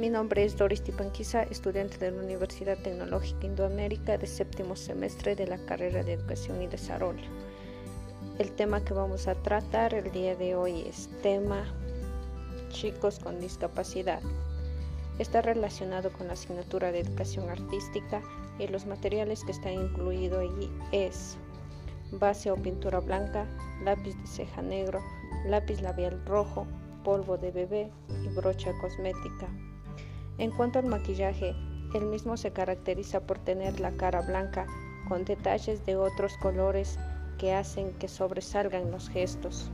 Mi nombre es Doris Tipanquiza, estudiante de la Universidad Tecnológica Indoamérica de séptimo semestre de la carrera de Educación y Desarrollo. El tema que vamos a tratar el día de hoy es tema chicos con discapacidad. Está relacionado con la asignatura de Educación Artística y los materiales que están incluidos allí es base o pintura blanca, lápiz de ceja negro, lápiz labial rojo, polvo de bebé y brocha cosmética. En cuanto al maquillaje, el mismo se caracteriza por tener la cara blanca con detalles de otros colores que hacen que sobresalgan los gestos.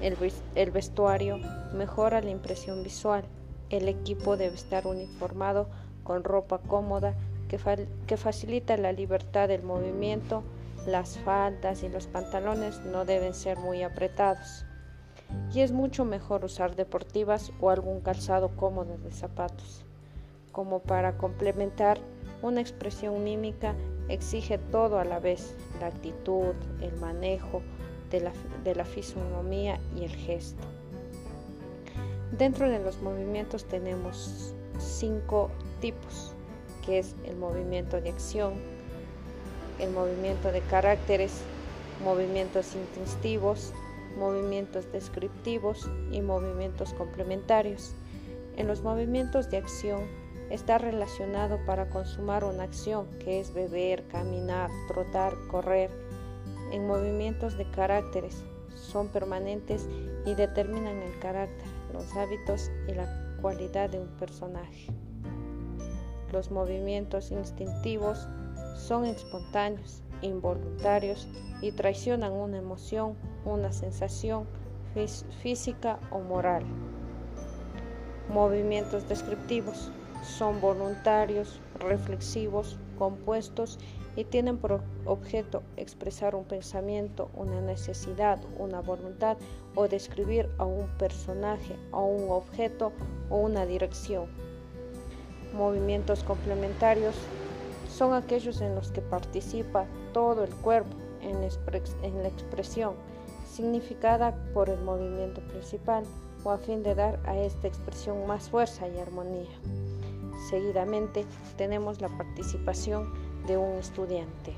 El, vestuario mejora la impresión visual. El equipo debe estar uniformado con ropa cómoda que, que facilita la libertad del movimiento. Las faldas y los pantalones no deben ser muy apretados y es mucho mejor usar deportivas o algún calzado cómodo de zapatos. Como para complementar, una expresión mímica exige todo a la vez, la actitud, el manejo de la, fisonomía y el gesto. Dentro de los movimientos tenemos cinco tipos, que es el movimiento de acción, el movimiento de caracteres, movimientos instintivos, movimientos descriptivos y movimientos complementarios. En los movimientos de acción está relacionado para consumar una acción que es beber, caminar, trotar, correr. En movimientos de caracteres son permanentes y determinan el carácter, los hábitos y la cualidad de un personaje. Los movimientos instintivos son espontáneos, involuntarios y traicionan una emoción, una sensación física o moral. Movimientos descriptivos son voluntarios, reflexivos, compuestos y tienen por objeto expresar un pensamiento, una necesidad, una voluntad o describir a un personaje, a un objeto o una dirección. Movimientos complementarios son aquellos en los que participa todo el cuerpo en la, expresión significada por el movimiento principal o a fin de dar a esta expresión más fuerza y armonía. Seguidamente tenemos la participación de un estudiante.